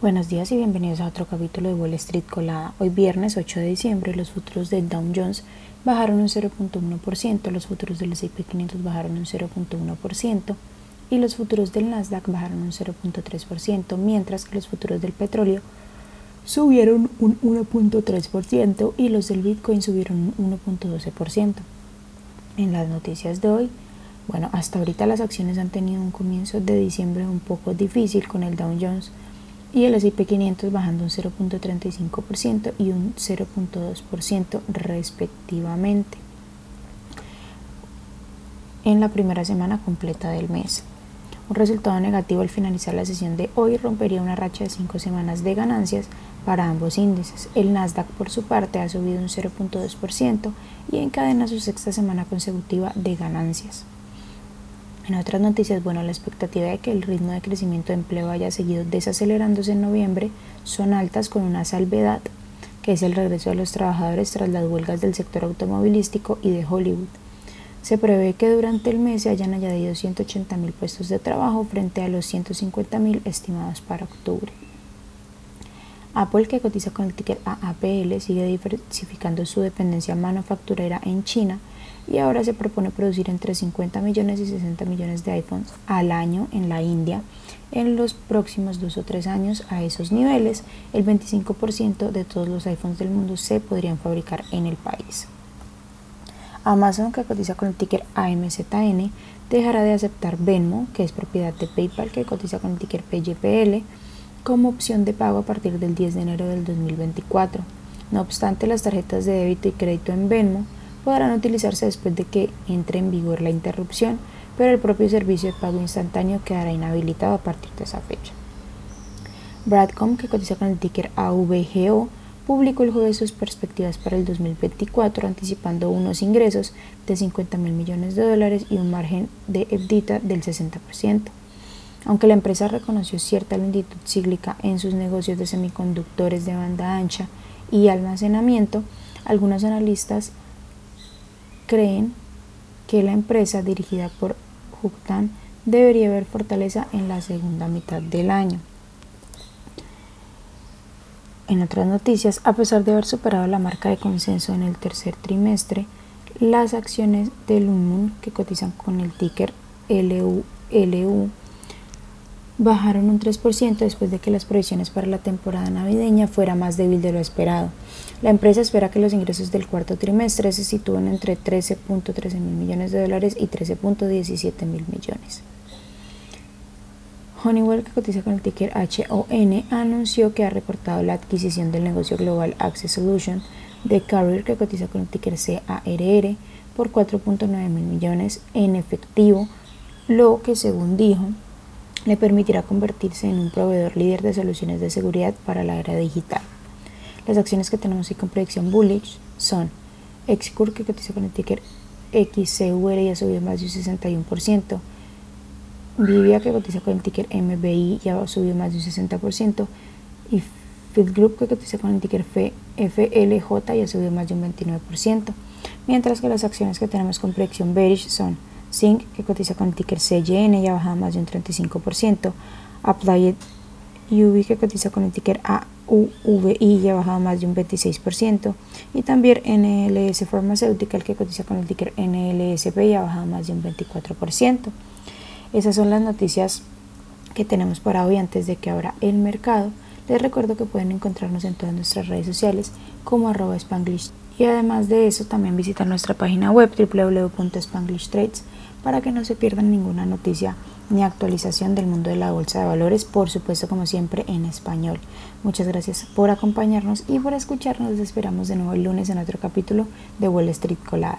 Buenos días y bienvenidos a otro capítulo de Wall Street Colada. Hoy viernes 8 de diciembre los futuros del Dow Jones bajaron un 0.1%, los futuros del S&P 500 bajaron un 0.1% y los futuros del Nasdaq bajaron un 0.3%, mientras que los futuros del petróleo subieron un 1.3% y los del Bitcoin subieron un 1.12%. En las noticias de hoy, bueno, hasta ahorita las acciones han tenido un comienzo de diciembre un poco difícil con el Dow Jones y el S&P 500 bajando un 0.35% y un 0.2% respectivamente en la primera semana completa del mes. Un resultado negativo al finalizar la sesión de hoy rompería una racha de cinco semanas de ganancias para ambos índices. El Nasdaq por su parte ha subido un 0.2% y encadena su sexta semana consecutiva de ganancias. En otras noticias, bueno, la expectativa de que el ritmo de crecimiento de empleo haya seguido desacelerándose en noviembre son altas con una salvedad, que es el regreso de los trabajadores tras las huelgas del sector automovilístico y de Hollywood. Se prevé que durante el mes se hayan añadido 180 mil puestos de trabajo frente a los 150 mil estimados para octubre. Apple, que cotiza con el ticker AAPL, sigue diversificando su dependencia manufacturera en China y ahora se propone producir entre 50 millones y 60 millones de iPhones al año en la India. En los próximos dos o tres años a esos niveles, el 25% de todos los iPhones del mundo se podrían fabricar en el país. Amazon, que cotiza con el ticker AMZN, dejará de aceptar Venmo, que es propiedad de PayPal, que cotiza con el ticker PYPL, como opción de pago a partir del 10 de enero del 2024. No obstante, las tarjetas de débito y crédito en Venmo podrán utilizarse después de que entre en vigor la interrupción, pero el propio servicio de pago instantáneo quedará inhabilitado a partir de esa fecha. Bradcom, que cotiza con el ticker AVGO, publicó el jueves sus perspectivas para el 2024, anticipando unos ingresos de 50 mil millones de dólares y un margen de EBITDA del 60%. Aunque la empresa reconoció cierta lentitud cíclica en sus negocios de semiconductores de banda ancha y almacenamiento, algunos analistas creen que la empresa dirigida por Huktan debería ver fortaleza en la segunda mitad del año. En otras noticias, a pesar de haber superado la marca de consenso en el tercer trimestre, las acciones de Lumun, que cotizan con el ticker LU, bajaron un 3% después de que las previsiones para la temporada navideña fuera más débil de lo esperado. La empresa espera que los ingresos del cuarto trimestre se sitúen entre 13.13 mil millones de dólares y 13.17 mil millones. Honeywell, que cotiza con el ticker HON, anunció que ha recortado la adquisición del negocio global Access Solution de Carrier, que cotiza con el ticker CARR, por 4.9 mil millones en efectivo, lo que, según dijo, le permitirá convertirse en un proveedor líder de soluciones de seguridad para la era digital. Las acciones que tenemos con predicción bullish son Excur que cotiza con el ticker XCUR y ha subido más de un 61%, Vivia que cotiza con el ticker MBI y ha subido más de un 60%, y Field Group que cotiza con el ticker FLJ y ha subido más de un 29%, mientras que las acciones que tenemos con predicción bearish son Zinc, que cotiza con el ticker CYN y ha bajado más de un 35%, Applied UV, que cotiza con el ticker AUVI y ha bajado más de un 26%, y también NLS Pharmaceutical, que cotiza con el ticker NLSP y ha bajado más de un 24%. Esas son las noticias que tenemos para hoy antes de que abra el mercado. Les recuerdo que pueden encontrarnos en todas nuestras redes sociales como arroba y además de eso también visitar nuestra página web www.spanglishtrades para que no se pierdan ninguna noticia ni actualización del mundo de la bolsa de valores, por supuesto como siempre en español. Muchas gracias por acompañarnos y por escucharnos. Les esperamos de nuevo el lunes en otro capítulo de Wall Street Colada.